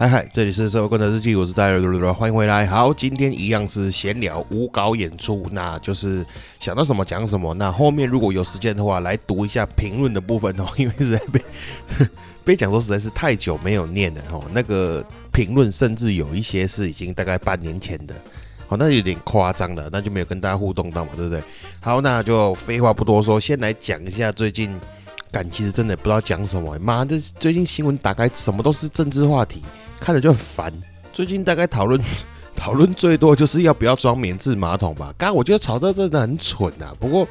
嗨嗨，这里是社会观察日记，我是戴尔，欢迎回来。好，今天一样是闲聊无稿演出，那就是想到什么讲什么。那后面如果有时间的话，来读一下评论的部分哦，因为实在被被讲说实在是太久没有念了哦。那个评论甚至有一些是已经大概半年前的，好，那有点夸张了，那就没有跟大家互动到嘛，对不对？好，那就废话不多说，先来讲一下最近，感其实真的不知道讲什么，妈这，最近新闻打开什么都是政治话题。看着就很烦。最近大概讨论 讨论最多就是要不要装棉质马桶吧。刚我觉得吵这真的很蠢啊。不过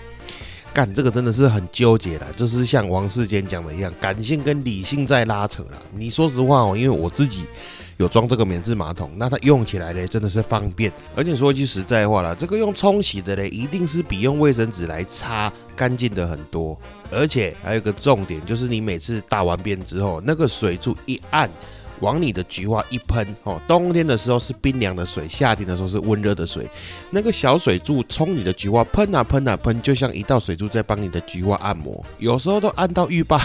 干这个真的是很纠结的，就是像王世坚讲的一样，感性跟理性在拉扯了。你说实话哦，因为我自己有装这个免治马桶，那它用起来嘞真的是方便。而且说句实在话了，这个用冲洗的嘞，一定是比用卫生纸来擦干净的很多。而且还有一个重点，就是你每次大完便之后，那个水柱一按。往你的菊花一喷哦，冬天的时候是冰凉的水，夏天的时候是温热的水。那个小水柱冲你的菊花喷啊喷啊喷，就像一道水柱在帮你的菊花按摩。有时候都按到欲罢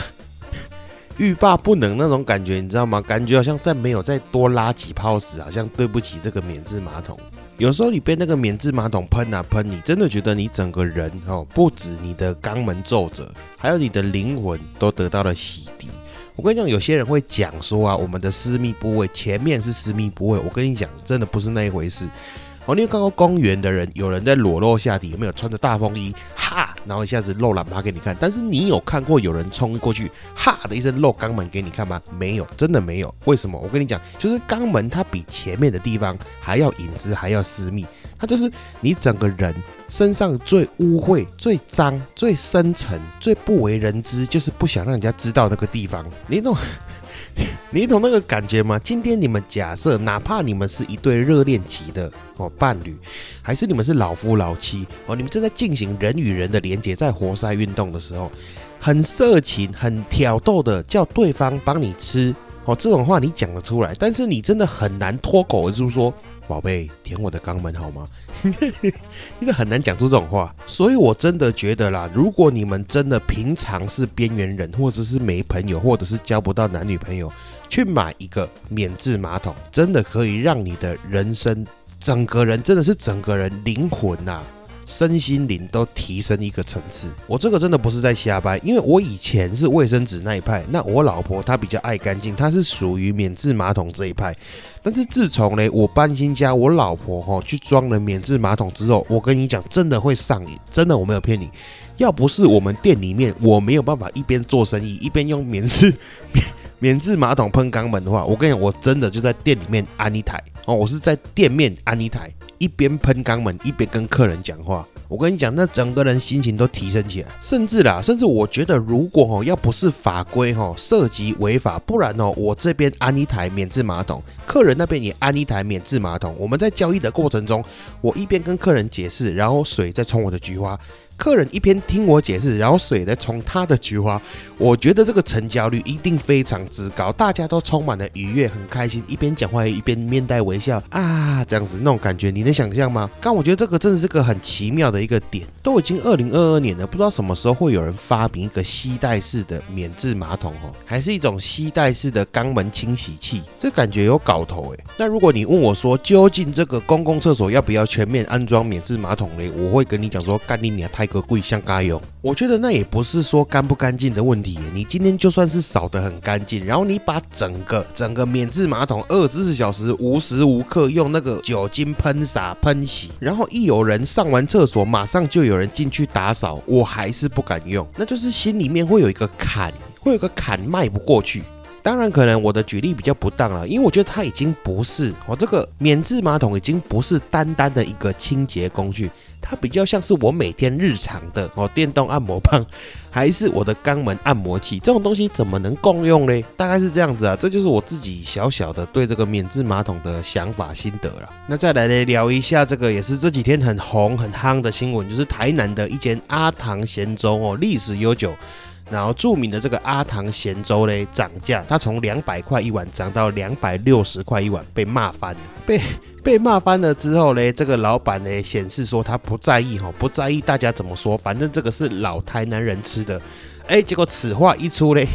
欲罢不能那种感觉，你知道吗？感觉好像再没有再多拉几泡屎，好像对不起这个免治马桶。有时候你被那个免治马桶喷啊喷，你真的觉得你整个人哦，不止你的肛门皱褶，还有你的灵魂都得到了洗涤。我跟你讲，有些人会讲说啊，我们的私密部位前面是私密部位。我跟你讲，真的不是那一回事。哦，你有看过公园的人，有人在裸露下体，有没有穿着大风衣？哈，然后一下子露喇叭给你看。但是你有看过有人冲过去，哈的一声露肛门给你看吗？没有，真的没有。为什么？我跟你讲，就是肛门它比前面的地方还要隐私，还要私密。它就是你整个人身上最污秽、最脏、最深沉、最不为人知，就是不想让人家知道那个地方。你懂？你懂那个感觉吗？今天你们假设，哪怕你们是一对热恋期的哦伴侣，还是你们是老夫老妻哦，你们正在进行人与人的连接，在活塞运动的时候，很色情、很挑逗的叫对方帮你吃哦，这种话你讲得出来，但是你真的很难脱口而出说。宝贝，舔我的肛门好吗？因为很难讲出这种话，所以我真的觉得啦，如果你们真的平常是边缘人，或者是没朋友，或者是交不到男女朋友，去买一个免治马桶，真的可以让你的人生整个人真的是整个人灵魂呐。身心灵都提升一个层次，我这个真的不是在瞎掰，因为我以前是卫生纸那一派，那我老婆她比较爱干净，她是属于免治马桶这一派。但是自从呢我搬新家，我老婆哈去装了免治马桶之后，我跟你讲，真的会上瘾，真的我没有骗你。要不是我们店里面我没有办法一边做生意一边用免治 免免治马桶喷肛门的话，我跟你讲，我真的就在店里面安一台哦，我是在店面安一台。一边喷肛门，一边跟客人讲话。我跟你讲，那整个人心情都提升起来。甚至啦，甚至我觉得，如果哦，要不是法规哈涉及违法，不然哦，我这边安一台免治马桶，客人那边也安一台免治马桶。我们在交易的过程中，我一边跟客人解释，然后水再冲我的菊花。客人一边听我解释，然后水在冲他的菊花，我觉得这个成交率一定非常之高，大家都充满了愉悦，很开心，一边讲话一边面带微笑啊，这样子那种感觉，你能想象吗？刚我觉得这个真的是个很奇妙的一个点，都已经二零二二年了，不知道什么时候会有人发明一个吸带式的免治马桶哦，还是一种吸带式的肛门清洗器，这感觉有搞头哎。那如果你问我说，究竟这个公共厕所要不要全面安装免治马桶嘞？我会跟你讲说，干你娘太。个贵香咖油，我觉得那也不是说干不干净的问题。你今天就算是扫得很干净，然后你把整个整个免治马桶二十四小时无时无刻用那个酒精喷洒喷洗，然后一有人上完厕所，马上就有人进去打扫，我还是不敢用。那就是心里面会有一个坎，会有个坎迈不过去。当然，可能我的举例比较不当了，因为我觉得它已经不是哦，这个免治马桶已经不是单单的一个清洁工具，它比较像是我每天日常的哦电动按摩棒，还是我的肛门按摩器，这种东西怎么能共用嘞？大概是这样子啊，这就是我自己小小的对这个免治马桶的想法心得了。那再来呢聊一下这个也是这几天很红很夯的新闻，就是台南的一间阿唐咸粥哦，历史悠久。然后著名的这个阿唐咸粥嘞涨价，它从两百块一碗涨到两百六十块一碗，被骂翻了。被被骂翻了之后呢，这个老板呢显示说他不在意哈，不在意大家怎么说，反正这个是老台南人吃的。哎，结果此话一出嘞。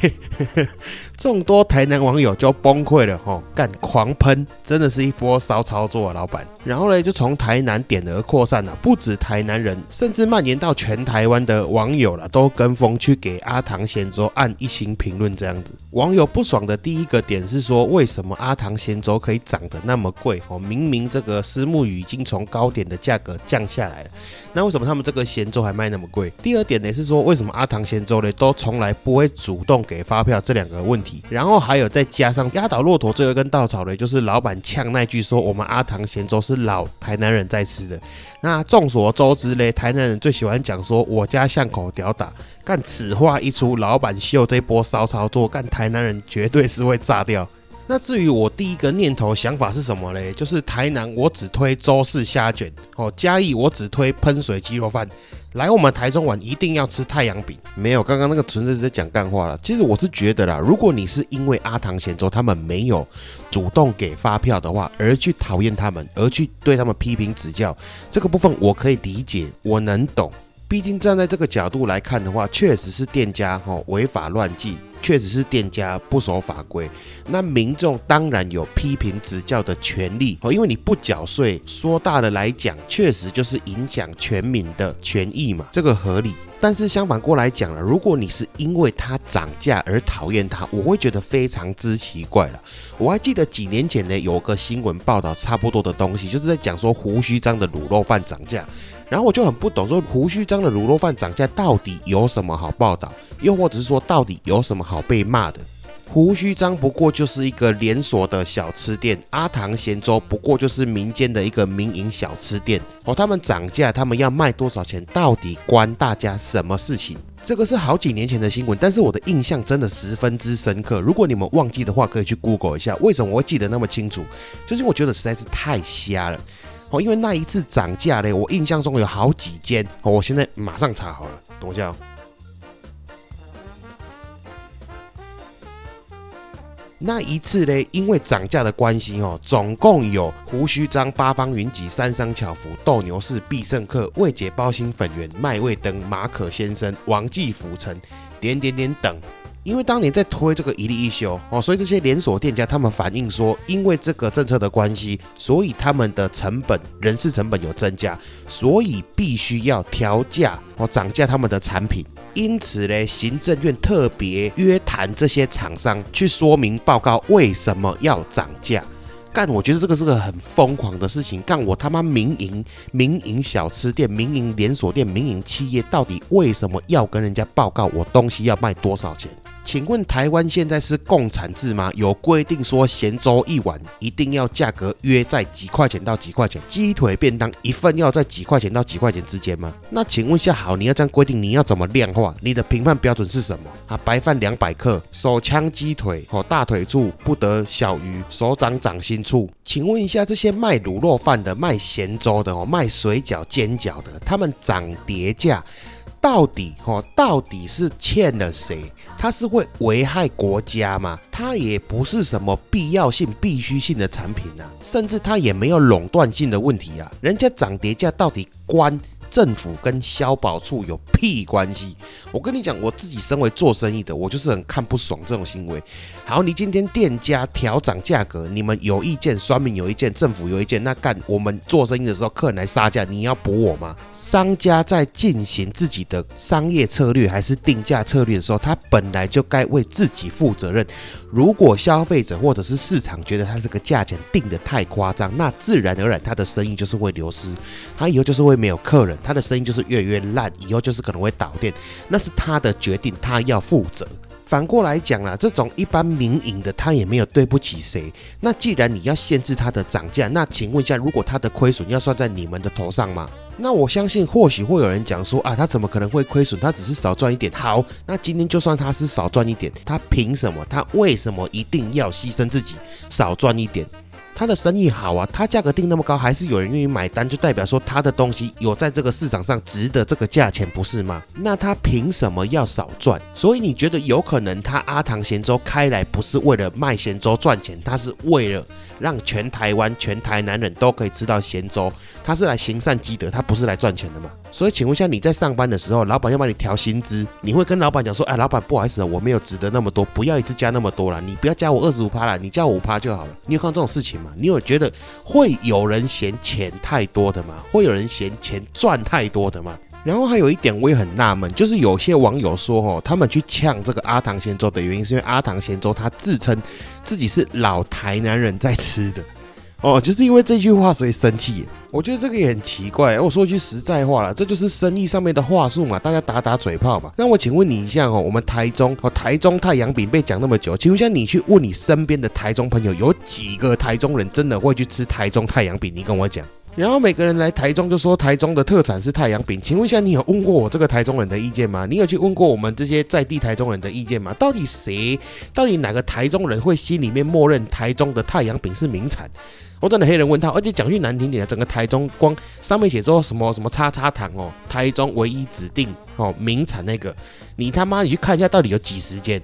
众多台南网友就崩溃了，吼，干狂喷，真的是一波骚操作啊，老板。然后呢，就从台南点而扩散了，不止台南人，甚至蔓延到全台湾的网友了，都跟风去给阿唐咸粥按一星评论。这样子，网友不爽的第一个点是说，为什么阿唐咸粥可以涨得那么贵？哦，明明这个石木鱼已经从高点的价格降下来了，那为什么他们这个咸粥还卖那么贵？第二点呢是说，为什么阿唐咸粥呢都从来不会主动给发票？这两个问题。然后还有再加上压倒骆驼最后一根稻草的，就是老板呛那句说：“我们阿唐咸粥是老台南人在吃的。”那众所周知嘞，台南人最喜欢讲说：“我家巷口屌打。”干此话一出，老板秀这波骚操作，干台南人绝对是会炸掉。那至于我第一个念头想法是什么嘞？就是台南我只推周氏虾卷，哦，嘉义我只推喷水鸡肉饭。来我们台中玩一定要吃太阳饼，没有刚刚那个纯粹是在讲干话了。其实我是觉得啦，如果你是因为阿唐咸粥他们没有主动给发票的话，而去讨厌他们，而去对他们批评指教，这个部分我可以理解，我能懂。毕竟站在这个角度来看的话，确实是店家哈违法乱纪。确实是店家不守法规，那民众当然有批评指教的权利哦，因为你不缴税，说大了来讲，确实就是影响全民的权益嘛，这个合理。但是相反过来讲了，如果你是因为它涨价而讨厌它，我会觉得非常之奇怪了。我还记得几年前呢，有个新闻报道差不多的东西，就是在讲说胡须章的卤肉饭涨价。然后我就很不懂，说胡须章的卤肉饭涨价到底有什么好报道？又或者是说到底有什么好被骂的？胡须章不过就是一个连锁的小吃店，阿唐咸粥不过就是民间的一个民营小吃店。哦，他们涨价，他们要卖多少钱？到底关大家什么事情？这个是好几年前的新闻，但是我的印象真的十分之深刻。如果你们忘记的话，可以去 Google 一下。为什么我会记得那么清楚？就是我觉得实在是太瞎了。哦，因为那一次涨价嘞，我印象中有好几间。哦，我现在马上查好了，等我一下。那一次嘞，因为涨价的关系哦，总共有胡须章、八方云集、三商巧福、斗牛士、必胜客、味姐包心粉圆、麦味登、马可先生、王记府城，点点点等。因为当年在推这个一例一休哦，所以这些连锁店家他们反映说，因为这个政策的关系，所以他们的成本、人事成本有增加，所以必须要调价哦，涨价他们的产品。因此呢，行政院特别约谈这些厂商，去说明报告为什么要涨价。干，我觉得这个是个很疯狂的事情。干，我他妈民营民营小吃店、民营连锁店、民营企业，到底为什么要跟人家报告我东西要卖多少钱？请问台湾现在是共产制吗？有规定说咸粥一碗一定要价格约在几块钱到几块钱？鸡腿便当一份要在几块钱到几块钱之间吗？那请问下，好，你要这样规定，你要怎么量化？你的评判标准是什么啊？白饭两百克，手枪鸡腿哦，大腿处不得小于手掌掌心处。请问一下，这些卖卤肉饭的、卖咸粥的哦、卖水饺煎饺的，他们涨跌价？到底哦，到底是欠了谁？它是会危害国家吗？它也不是什么必要性、必须性的产品啊，甚至它也没有垄断性的问题啊。人家涨跌价到底关？政府跟消保处有屁关系？我跟你讲，我自己身为做生意的，我就是很看不爽这种行为。好，你今天店家调涨价格，你们有意见，酸民有意见，政府有意见，那干我们做生意的时候，客人来杀价，你要补我吗？商家在进行自己的商业策略还是定价策略的时候，他本来就该为自己负责任。如果消费者或者是市场觉得他这个价钱定的太夸张，那自然而然他的生意就是会流失，他以后就是会没有客人，他的生意就是越来越烂，以后就是可能会倒店，那是他的决定，他要负责。反过来讲啦，这种一般民营的，他也没有对不起谁。那既然你要限制它的涨价，那请问一下，如果它的亏损要算在你们的头上吗？那我相信或许会有人讲说啊，他怎么可能会亏损？他只是少赚一点。好，那今天就算他是少赚一点，他凭什么？他为什么一定要牺牲自己少赚一点？他的生意好啊，他价格定那么高，还是有人愿意买单，就代表说他的东西有在这个市场上值得这个价钱，不是吗？那他凭什么要少赚？所以你觉得有可能他阿唐咸粥开来不是为了卖咸粥赚钱，他是为了让全台湾全台南人都可以吃到咸粥，他是来行善积德，他不是来赚钱的吗？所以请问一下，你在上班的时候，老板要帮你调薪资，你会跟老板讲说，哎，老板不好意思，我没有值得那么多，不要一次加那么多了，你不要加我二十五趴了，你加我五趴就好了。你有看到这种事情吗？你有觉得会有人嫌钱太多的吗？会有人嫌钱赚太多的吗？然后还有一点我也很纳闷，就是有些网友说，哦，他们去呛这个阿唐咸粥的原因，是因为阿唐咸粥他自称自己是老台南人在吃的。哦，就是因为这句话所以生气。我觉得这个也很奇怪。我说句实在话了，这就是生意上面的话术嘛，大家打打嘴炮嘛。那我请问你一下哦，我们台中哦，台中太阳饼被讲那么久，请问一下，你去问你身边的台中朋友，有几个台中人真的会去吃台中太阳饼？你跟我讲。然后每个人来台中就说台中的特产是太阳饼，请问一下，你有问过我这个台中人的意见吗？你有去问过我们这些在地台中人的意见吗？到底谁，到底哪个台中人会心里面默认台中的太阳饼是名产？我真的黑人问他，而且讲句难听点的，整个台中光上面写着什么什么叉叉糖哦，台中唯一指定哦名产那个，你他妈你去看一下到底有几十间。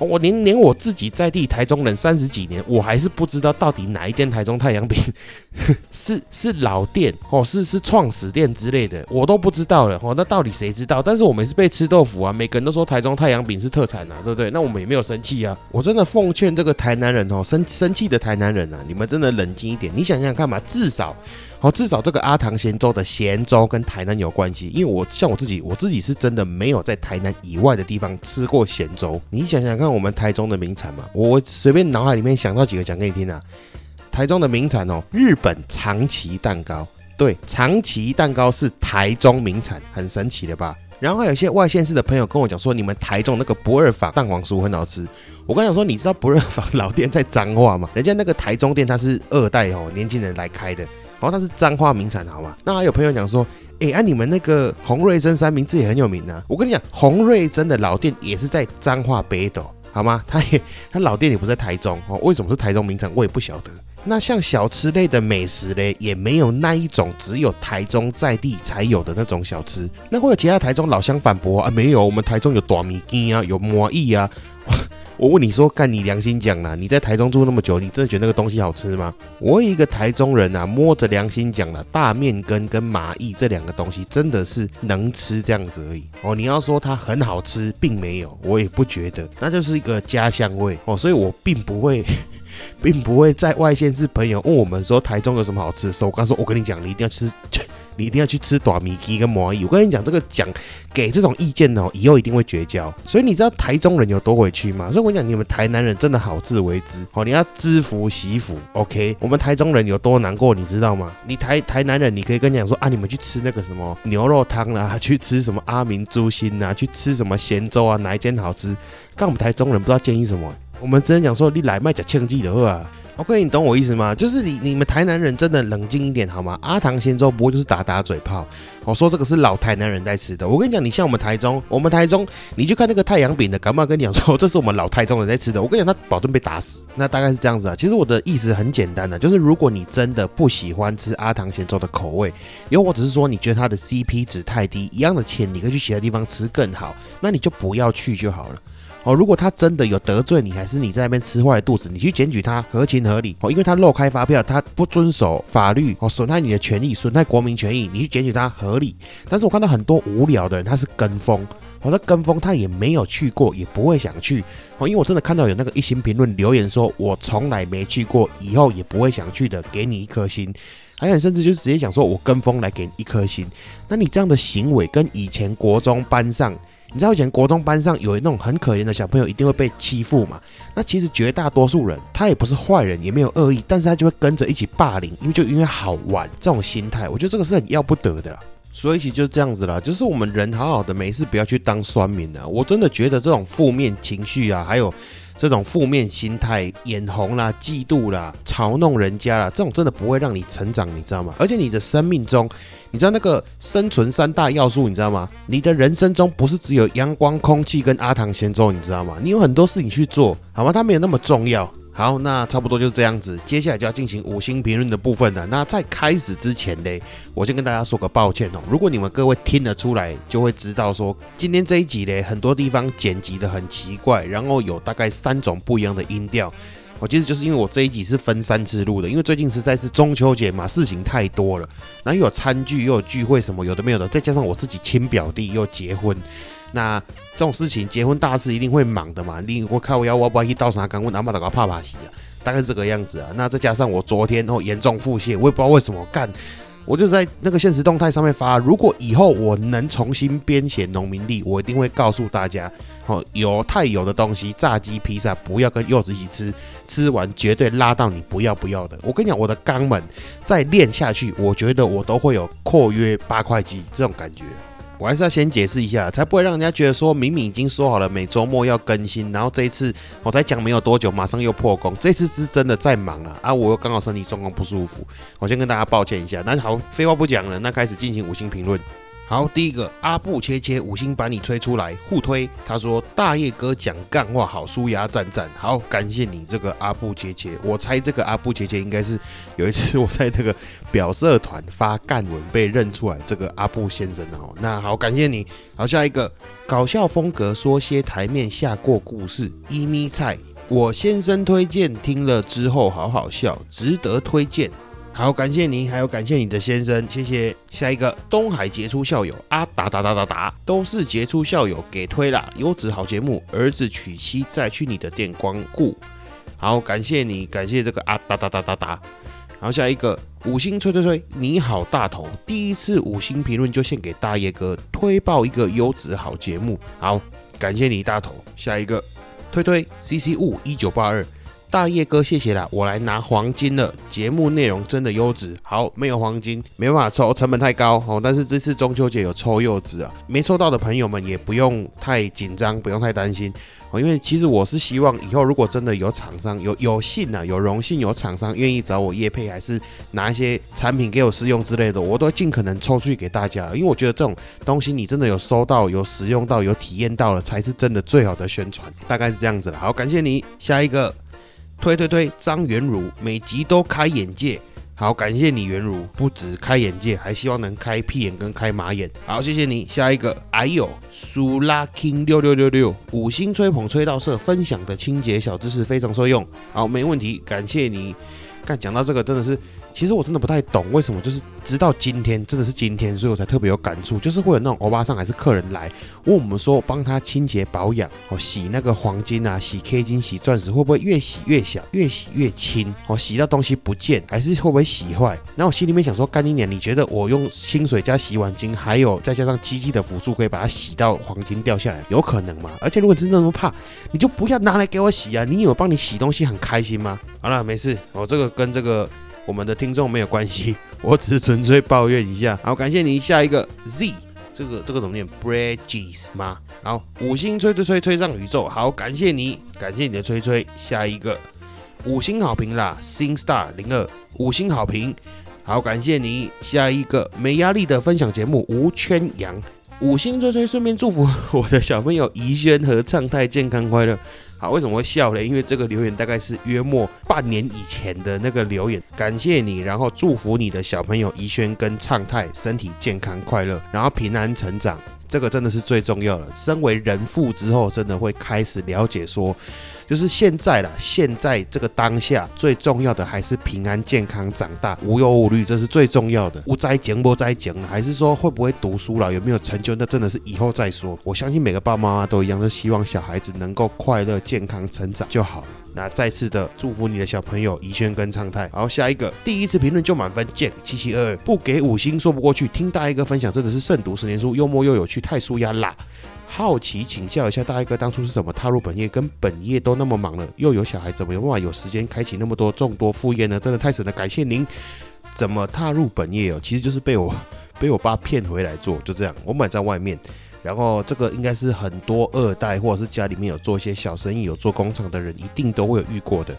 我连连我自己在地台中人三十几年，我还是不知道到底哪一间台中太阳饼 是是老店哦，是是创始店之类的，我都不知道了哦。那到底谁知道？但是我们是被吃豆腐啊，每个人都说台中太阳饼是特产啊，对不对？那我们也没有生气啊。我真的奉劝这个台南人哦，生生气的台南人啊，你们真的冷静一点。你想想看嘛，至少。好，至少这个阿唐咸粥的咸粥跟台南有关系，因为我像我自己，我自己是真的没有在台南以外的地方吃过咸粥。你想想看，我们台中的名产嘛，我随便脑海里面想到几个讲给你听啊。台中的名产哦，日本长崎蛋糕，对，长崎蛋糕是台中名产，很神奇的吧？然后有些外县市的朋友跟我讲说，你们台中那个不二坊蛋黄酥很好吃。我刚想说，你知道不二坊老店在彰化吗？人家那个台中店它是二代哦，年轻人来开的。然后它是彰化名产，好吗？那还有朋友讲说，哎，啊，你们那个洪瑞珍三明治也很有名啊。我跟你讲，洪瑞珍的老店也是在彰化北斗，好吗？他也他老店也不在台中哦。为什么是台中名产？我也不晓得。那像小吃类的美食嘞，也没有那一种只有台中在地才有的那种小吃。那会有其他台中老乡反驳啊？没有，我们台中有大米羹啊，有麻意啊。我问你说，干你良心讲了，你在台中住那么久，你真的觉得那个东西好吃吗？我一个台中人啊，摸着良心讲了，大面根跟蚂蚁这两个东西真的是能吃这样子而已哦。你要说它很好吃，并没有，我也不觉得，那就是一个家乡味哦。所以我并不会，并不会在外县市朋友问我们说台中有什么好吃的时候，我刚说，我跟你讲，你一定要吃。你一定要去吃短米鸡跟魔芋。我跟你讲，这个讲给这种意见哦，以后一定会绝交。所以你知道台中人有多委屈吗？所以我跟你讲，你们台南人真的好自为之哦，你要知福惜福。OK，我们台中人有多难过，你知道吗？你台台南人，你可以跟你讲说啊，你们去吃那个什么牛肉汤啦，去吃什么阿明猪心啊，去吃什么咸粥啊，哪一间好吃？但我们台中人不知道建议什么，我们只能讲说你来卖假庆记的话。OK，你懂我意思吗？就是你你们台南人真的冷静一点好吗？阿唐咸粥不过就是打打嘴炮。我说这个是老台南人在吃的。我跟你讲，你像我们台中，我们台中，你去看那个太阳饼的，敢不敢跟你讲说这是我们老台中人在吃的？我跟你讲，他保证被打死。那大概是这样子啊。其实我的意思很简单的，就是如果你真的不喜欢吃阿唐咸粥的口味，又或者是说你觉得它的 CP 值太低，一样的钱你可以去其他地方吃更好，那你就不要去就好了。哦，如果他真的有得罪你，还是你在那边吃坏肚子，你去检举他合情合理哦，因为他漏开发票，他不遵守法律哦，损害你的权益，损害国民权益，你去检举他合理。但是我看到很多无聊的人，他是跟风，哦，他跟风他也没有去过，也不会想去哦，因为我真的看到有那个一星评论留言说，我从来没去过，以后也不会想去的，给你一颗心，还有甚至就是直接讲说我跟风来给你一颗心，那你这样的行为跟以前国中班上。你知道以前国中班上有那种很可怜的小朋友，一定会被欺负嘛？那其实绝大多数人他也不是坏人，也没有恶意，但是他就会跟着一起霸凌，因为就因为好玩这种心态，我觉得这个是很要不得的。所以其实就是这样子啦，就是我们人好好的，没事不要去当酸民啊！我真的觉得这种负面情绪啊，还有这种负面心态，眼红啦、嫉妒啦、嘲弄人家啦，这种真的不会让你成长，你知道吗？而且你的生命中，你知道那个生存三大要素，你知道吗？你的人生中不是只有阳光、空气跟阿唐咸粥，你知道吗？你有很多事情去做，好吗？它没有那么重要。好，那差不多就是这样子，接下来就要进行五星评论的部分了。那在开始之前呢，我先跟大家说个抱歉哦。如果你们各位听得出来，就会知道说今天这一集呢，很多地方剪辑的很奇怪，然后有大概三种不一样的音调。我其实就是因为我这一集是分三次录的，因为最近实在是中秋节嘛，事情太多了，然后又有餐具，又有聚会什么有的没有的，再加上我自己亲表弟又结婚，那。这种事情，结婚大事一定会忙的嘛。你我看我要我不要去到啥刚问阿妈大个怕怕洗啊，大概是这个样子啊。那再加上我昨天哦严重腹泻，我也不知道为什么干，我就在那个现实动态上面发，如果以后我能重新编写农民历，我一定会告诉大家，哦油太油的东西，炸鸡、披萨不要跟柚子一起吃，吃完绝对拉到你不要不要的。我跟你讲，我的肛门再练下去，我觉得我都会有括约八块肌这种感觉。我还是要先解释一下，才不会让人家觉得说明明已经说好了每周末要更新，然后这一次我才讲没有多久，马上又破功。这次是真的在忙了啊！我又刚好身体状况不舒服，我先跟大家抱歉一下。那好，废话不讲了，那开始进行五星评论。好，第一个阿布切切五星把你吹出来互推，他说大叶哥讲干话好，舒牙赞赞。好，感谢你这个阿布切切。我猜这个阿布切切应该是有一次我在这个表社团发干文被认出来，这个阿布先生哦。那好，感谢你。好，下一个搞笑风格说些台面下过故事，一咪菜我先生推荐听了之后好好笑，值得推荐。好，感谢你，还有感谢你的先生，谢谢。下一个，东海杰出校友啊，打打打打打，都是杰出校友给推啦，优质好节目，儿子娶妻再去你的店光顾。好，感谢你，感谢这个啊，打打打打打。好，下一个，五星吹吹吹，你好大头，第一次五星评论就献给大叶哥，推爆一个优质好节目。好，感谢你大头。下一个，推推 C C 五一九八二。大叶哥，谢谢啦，我来拿黄金了。节目内容真的优质。好，没有黄金，没办法抽，成本太高哦。但是这次中秋节有抽柚子啊，没抽到的朋友们也不用太紧张，不用太担心哦。因为其实我是希望以后如果真的有厂商有有幸啊，有荣幸有厂商愿意找我叶配，还是拿一些产品给我试用之类的，我都尽可能抽出去给大家。因为我觉得这种东西你真的有收到、有使用到、有体验到了，才是真的最好的宣传。大概是这样子了。好，感谢你。下一个。推推推，张元如每集都开眼界，好感谢你元如，不止开眼界，还希望能开屁眼跟开马眼，好谢谢你。下一个，哎呦，苏拉 king 六六六六，五星吹捧吹到社，分享的清洁小知识非常受用，好没问题，感谢你。看讲到这个真的是。其实我真的不太懂为什么，就是直到今天，真的是今天，所以我才特别有感触。就是会有那种欧巴桑还是客人来问我们说，帮他清洁保养哦，洗那个黄金啊，洗 K 金、洗钻石，会不会越洗越小，越洗越轻？哦，洗到东西不见，还是会不会洗坏？然后我心里面想说，干你娘！你觉得我用清水加洗碗巾，还有再加上机器的辅助，可以把它洗到黄金掉下来？有可能吗？而且如果真的那么怕，你就不要拿来给我洗啊！你以为帮你洗东西很开心吗？好了，没事，我这个跟这个。我们的听众没有关系，我只是纯粹抱怨一下。好，感谢你。下一个 Z，这个这个怎么念？Bridges 吗？好，五星吹吹吹吹上宇宙。好，感谢你，感谢你的吹吹。下一个五星好评啦，Sing Star 零二五星好评。好，感谢你。下一个没压力的分享节目，吴圈阳五星吹吹，顺便祝福我的小朋友怡轩和畅泰健康快乐。好，为什么会笑呢？因为这个留言大概是约莫半年以前的那个留言。感谢你，然后祝福你的小朋友怡轩跟畅泰身体健康快乐，然后平安成长，这个真的是最重要的。身为人父之后，真的会开始了解说。就是现在啦，现在这个当下最重要的还是平安健康长大，无忧无虑，这是最重要的。无灾减不灾减，还是说会不会读书了，有没有成就，那真的是以后再说。我相信每个爸爸妈妈都一样，都希望小孩子能够快乐健康成长就好了。那再次的祝福你的小朋友怡轩跟畅泰。好，下一个第一次评论就满分，Jack 七七二二不给五星说不过去。听大一哥分享真的是胜读十年书，幽默又有趣，太舒压啦。好奇请教一下大哥，当初是怎么踏入本业？跟本业都那么忙了，又有小孩，怎么有办法有时间开启那么多众多副业呢？真的太神了，感谢您。怎么踏入本业哦？其实就是被我被我爸骗回来做，就这样。我买在外面，然后这个应该是很多二代或者是家里面有做一些小生意、有做工厂的人一定都会有遇过的。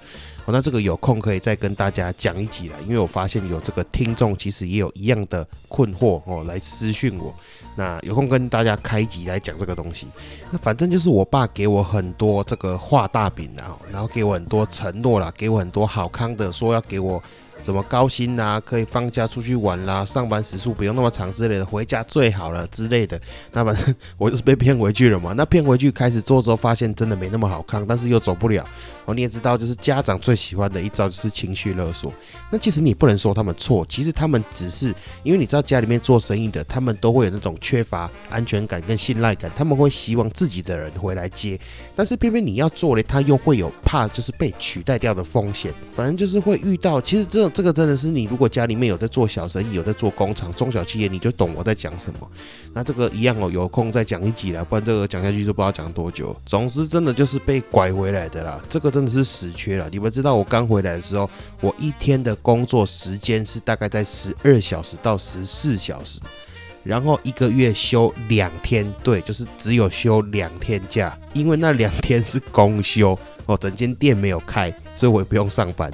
哦，那这个有空可以再跟大家讲一集了，因为我发现有这个听众其实也有一样的困惑哦，来私讯我。那有空跟大家开集来讲这个东西。那反正就是我爸给我很多这个画大饼啊，然后给我很多承诺啦，给我很多好康的，说要给我。怎么高薪呐？可以放假出去玩啦，上班时数不用那么长之类的，回家最好了之类的。那反正我就是被骗回去了嘛。那骗回去开始做之后，发现真的没那么好看，但是又走不了。哦，你也知道，就是家长最喜欢的一招就是情绪勒索。那其实你不能说他们错，其实他们只是因为你知道家里面做生意的，他们都会有那种缺乏安全感跟信赖感，他们会希望自己的人回来接。但是偏偏你要做嘞，他又会有怕就是被取代掉的风险。反正就是会遇到，其实这种这个真的是你，如果家里面有在做小生意，有在做工厂、中小企业，你就懂我在讲什么。那这个一样哦，有空再讲一集啦，不然这个讲下去就不知道讲多久。总之，真的就是被拐回来的啦，这个真的是死缺了。你们知道，我刚回来的时候，我一天的工作时间是大概在十二小时到十四小时，然后一个月休两天，对，就是只有休两天假，因为那两天是公休哦，整间店没有开，所以我也不用上班。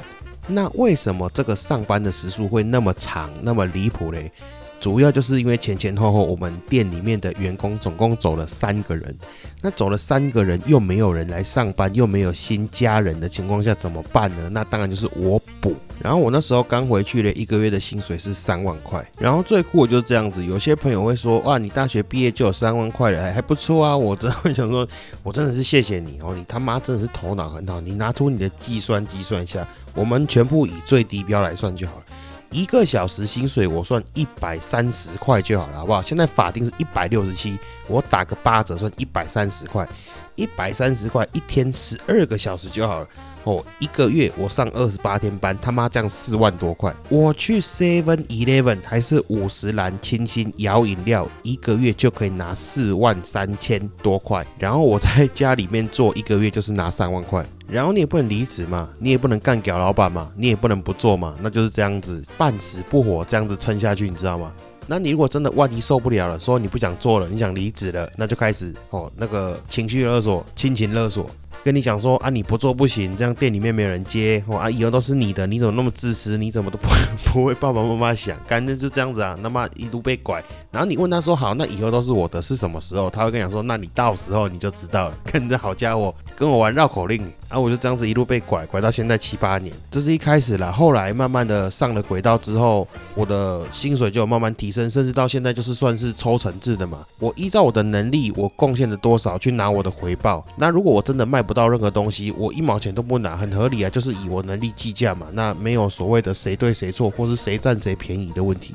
那为什么这个上班的时数会那么长、那么离谱嘞？主要就是因为前前后后我们店里面的员工总共走了三个人，那走了三个人又没有人来上班，又没有新家人的情况下怎么办呢？那当然就是我补。然后我那时候刚回去了一个月的薪水是三万块。然后最酷的就是这样子，有些朋友会说：哇，你大学毕业就有三万块了，还不错啊！我真的会想说，我真的是谢谢你哦，你他妈真的是头脑很好，你拿出你的计算计算一下，我们全部以最低标来算就好了。一个小时薪水我算一百三十块就好了，好不好？现在法定是一百六十七，我打个八折算一百三十块，一百三十块一天十二个小时就好了。哦，一个月我上二十八天班，他妈这样四万多块。我去 Seven Eleven 还是五十兰清新摇饮料，一个月就可以拿四万三千多块。然后我在家里面做一个月就是拿三万块。然后你也不能离职嘛，你也不能干屌老板嘛，你也不能不做嘛，那就是这样子半死不活这样子撑下去，你知道吗？那你如果真的万一受不了了，说你不想做了，你想离职了，那就开始哦那个情绪勒索、亲情勒索。跟你讲说啊，你不做不行，这样店里面没有人接哦啊，以后都是你的，你怎么那么自私？你怎么都不不为爸爸妈妈想？干脆就这样子啊，那么一路被拐，然后你问他说好，那以后都是我的，是什么时候？他会跟你讲说，那你到时候你就知道了。跟着好家伙，跟我玩绕口令，然后我就这样子一路被拐，拐到现在七八年，这是一开始了。后来慢慢的上了轨道之后，我的薪水就慢慢提升，甚至到现在就是算是抽成制的嘛。我依照我的能力，我贡献了多少去拿我的回报。那如果我真的卖不到任何东西，我一毛钱都不拿，很合理啊，就是以我能力计价嘛。那没有所谓的谁对谁错，或是谁占谁便宜的问题。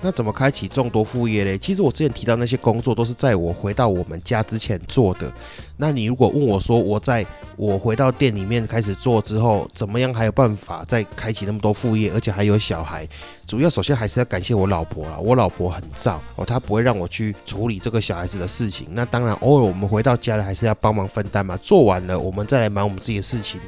那怎么开启众多副业嘞？其实我之前提到那些工作都是在我回到我们家之前做的。那你如果问我说，我在我回到店里面开始做之后，怎么样还有办法再开启那么多副业，而且还有小孩？主要首先还是要感谢我老婆啦，我老婆很照哦，她不会让我去处理这个小孩子的事情。那当然，偶尔我们回到家了，还是要帮忙分担嘛。做完了，我们再来忙我们自己的事情。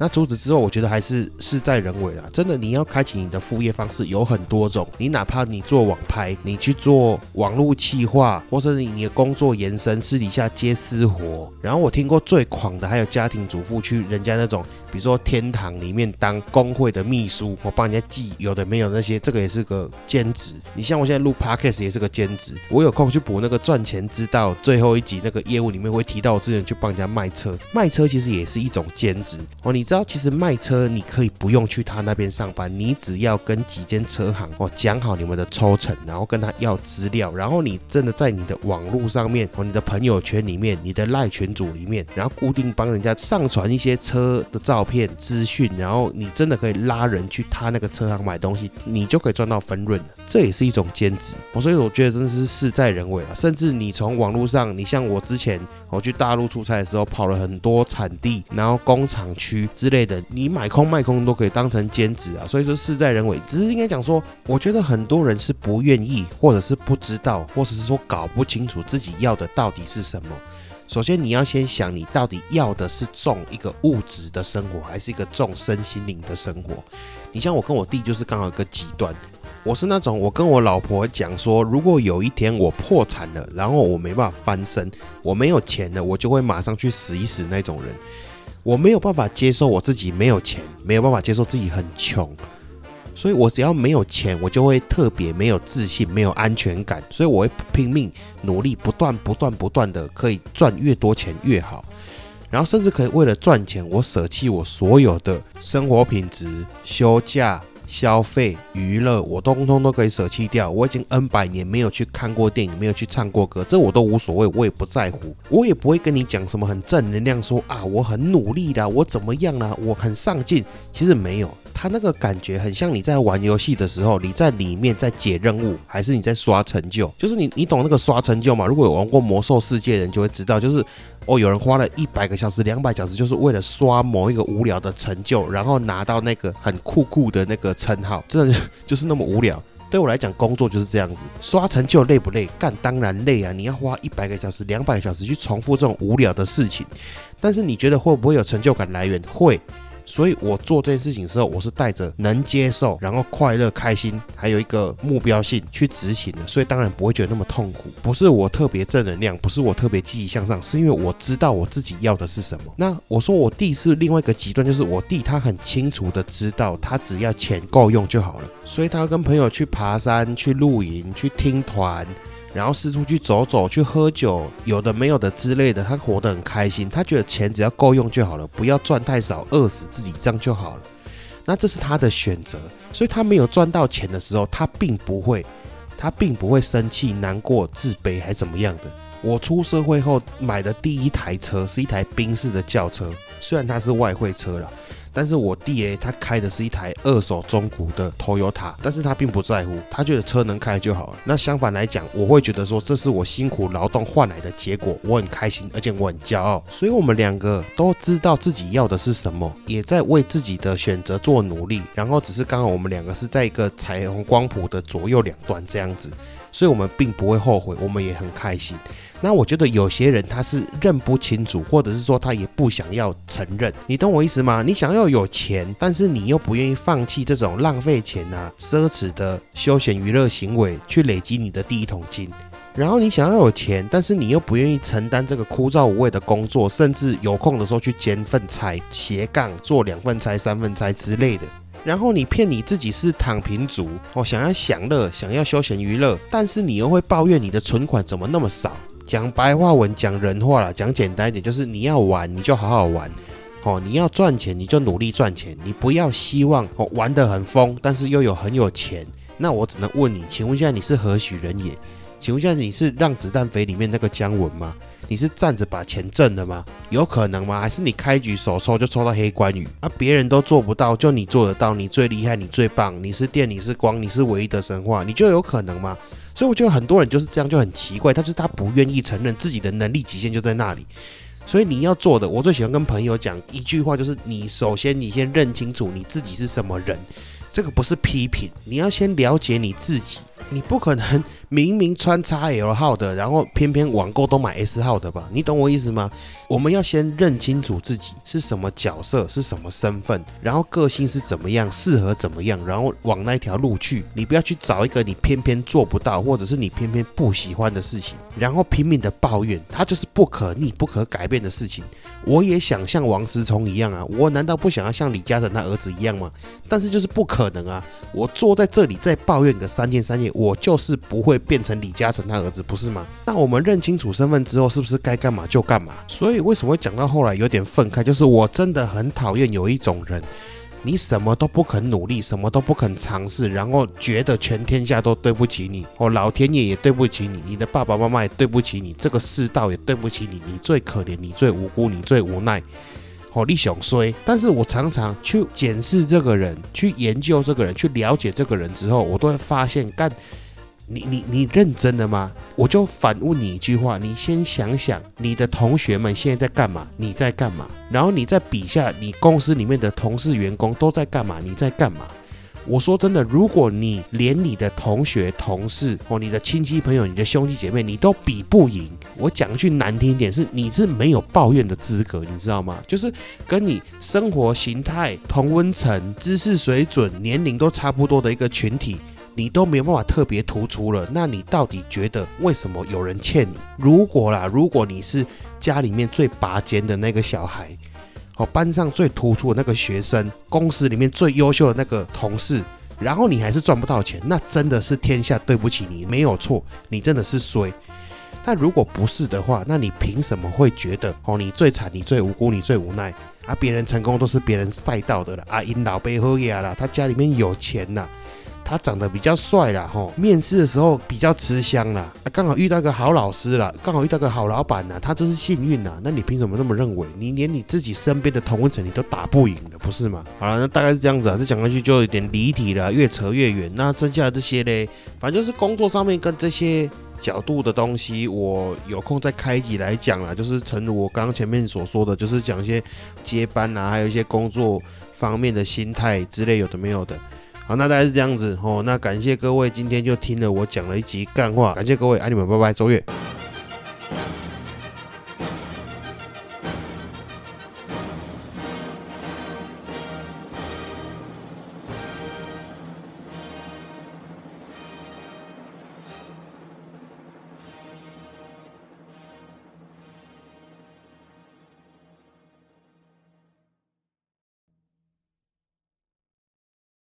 那除此之后，我觉得还是事在人为啦。真的，你要开启你的副业方式有很多种。你哪怕你做网拍，你去做网络企划，或者你你的工作延伸，私底下接私活。然后我听过最狂的，还有家庭主妇去人家那种。比如说天堂里面当工会的秘书，我帮人家记有的没有那些，这个也是个兼职。你像我现在录 podcast 也是个兼职，我有空去补那个赚钱之道最后一集那个业务里面会提到，我之前去帮人家卖车，卖车其实也是一种兼职哦。你知道其实卖车你可以不用去他那边上班，你只要跟几间车行哦讲好你们的抽成，然后跟他要资料，然后你真的在你的网络上面哦，你的朋友圈里面，你的赖群组里面，然后固定帮人家上传一些车的照。照片资讯，然后你真的可以拉人去他那个车行买东西，你就可以赚到分润了这也是一种兼职，我所以我觉得真的是事在人为啊。甚至你从网络上，你像我之前我去大陆出差的时候，跑了很多产地，然后工厂区之类的，你买空卖空都可以当成兼职啊。所以说事在人为，只是应该讲说，我觉得很多人是不愿意，或者是不知道，或者是说搞不清楚自己要的到底是什么。首先，你要先想，你到底要的是重一个物质的生活，还是一个重身心灵的生活？你像我跟我弟，就是刚好一个极端。我是那种我跟我老婆讲说，如果有一天我破产了，然后我没办法翻身，我没有钱了，我就会马上去死一死那种人。我没有办法接受我自己没有钱，没有办法接受自己很穷，所以我只要没有钱，我就会特别没有自信，没有安全感，所以我会拼命努力，不断不断不断的可以赚越多钱越好，然后甚至可以为了赚钱，我舍弃我所有的生活品质、休假。消费娱乐，我通通都可以舍弃掉。我已经 N 百年没有去看过电影，没有去唱过歌，这我都无所谓，我也不在乎。我也不会跟你讲什么很正能量，说啊我很努力的，我怎么样啦，我很上进。其实没有，他那个感觉很像你在玩游戏的时候，你在里面在解任务，还是你在刷成就？就是你你懂那个刷成就吗？如果有玩过魔兽世界的人就会知道，就是。哦，有人花了一百个小时、两百小时，就是为了刷某一个无聊的成就，然后拿到那个很酷酷的那个称号，真的就是那么无聊。对我来讲，工作就是这样子，刷成就累不累？干当然累啊！你要花一百个小时、两百个小时去重复这种无聊的事情，但是你觉得会不会有成就感来源？会。所以我做这件事情的时候，我是带着能接受，然后快乐、开心，还有一个目标性去执行的，所以当然不会觉得那么痛苦。不是我特别正能量，不是我特别积极向上，是因为我知道我自己要的是什么。那我说我弟是另外一个极端，就是我弟他很清楚的知道，他只要钱够用就好了，所以他跟朋友去爬山、去露营、去听团。然后四处去走走，去喝酒，有的没有的之类的，他活得很开心。他觉得钱只要够用就好了，不要赚太少，饿死自己这样就好了。那这是他的选择，所以他没有赚到钱的时候，他并不会，他并不会生气、难过、自卑还怎么样的。我出社会后买的第一台车是一台宾士的轿车，虽然它是外汇车了。但是我弟诶，他开的是一台二手中古的 Toyota，但是他并不在乎，他觉得车能开就好了。那相反来讲，我会觉得说这是我辛苦劳动换来的结果，我很开心，而且我很骄傲。所以我们两个都知道自己要的是什么，也在为自己的选择做努力。然后只是刚好我们两个是在一个彩虹光谱的左右两端这样子，所以我们并不会后悔，我们也很开心。那我觉得有些人他是认不清楚，或者是说他也不想要承认，你懂我意思吗？你想要有钱，但是你又不愿意放弃这种浪费钱啊、奢侈的休闲娱乐行为，去累积你的第一桶金。然后你想要有钱，但是你又不愿意承担这个枯燥无味的工作，甚至有空的时候去兼份差、斜杠做两份差、三份差之类的。然后你骗你自己是躺平族哦，想要享乐、想要休闲娱乐，但是你又会抱怨你的存款怎么那么少。讲白话文，讲人话了，讲简单一点，就是你要玩，你就好好玩，哦，你要赚钱，你就努力赚钱，你不要希望哦玩得很疯，但是又有很有钱。那我只能问你，请问一下你是何许人也？请问一下你是让子弹飞里面那个姜文吗？你是站着把钱挣的吗？有可能吗？还是你开局手抽就抽到黑关羽啊？别人都做不到，就你做得到，你最厉害，你最棒，你是电，你是光，你是唯一的神话，你就有可能吗？所以我觉得很多人就是这样，就很奇怪，他就是他不愿意承认自己的能力极限就在那里。所以你要做的，我最喜欢跟朋友讲一句话，就是你首先你先认清楚你自己是什么人，这个不是批评，你要先了解你自己。你不可能明明穿 XL 号的，然后偏偏网购都买 S 号的吧？你懂我意思吗？我们要先认清楚自己是什么角色，是什么身份，然后个性是怎么样，适合怎么样，然后往那一条路去。你不要去找一个你偏偏做不到，或者是你偏偏不喜欢的事情，然后拼命的抱怨，它就是不可逆、不可改变的事情。我也想像王思聪一样啊，我难道不想要像李嘉诚他儿子一样吗？但是就是不可能啊！我坐在这里再抱怨个三天三夜，我就是不会变成李嘉诚他儿子，不是吗？那我们认清楚身份之后，是不是该干嘛就干嘛？所以为什么会讲到后来有点愤慨？就是我真的很讨厌有一种人。你什么都不肯努力，什么都不肯尝试，然后觉得全天下都对不起你，哦，老天爷也对不起你，你的爸爸妈妈也对不起你，这个世道也对不起你，你最可怜，你最无辜，你最无奈，哦，你想衰。但是我常常去检视这个人，去研究这个人，去了解这个人之后，我都会发现干。你你你认真的吗？我就反问你一句话：你先想想，你的同学们现在在干嘛？你在干嘛？然后你再比下你公司里面的同事、员工都在干嘛？你在干嘛？我说真的，如果你连你的同学、同事哦你的亲戚朋友、你的兄弟姐妹你都比不赢，我讲句难听一点，是你是没有抱怨的资格，你知道吗？就是跟你生活形态、同温层、知识水准、年龄都差不多的一个群体。你都没有办法特别突出了，那你到底觉得为什么有人欠你？如果啦，如果你是家里面最拔尖的那个小孩，哦，班上最突出的那个学生，公司里面最优秀的那个同事，然后你还是赚不到钱，那真的是天下对不起你，没有错，你真的是衰。但如果不是的话，那你凭什么会觉得哦，你最惨，你最无辜，你最无奈啊？别人成功都是别人赛道的了啊，因老背后呀啦，他家里面有钱呐，他长得比较帅啦，吼，面试的时候比较吃香啦，啊，刚好遇到个好老师了，刚好遇到个好老板呐，他这是幸运呐。那你凭什么那么认为？你连你自己身边的同温层你都打不赢的，不是吗？好了，那大概是这样子啊，这讲下去就有点离题了，越扯越远。那剩下的这些嘞，反正就是工作上面跟这些。角度的东西，我有空再开一集来讲啦。就是诚如我刚刚前面所说的，就是讲一些接班啊，还有一些工作方面的心态之类，有的没有的。好，那大概是这样子哦。那感谢各位今天就听了我讲了一集干话，感谢各位，爱你们，拜拜，周月。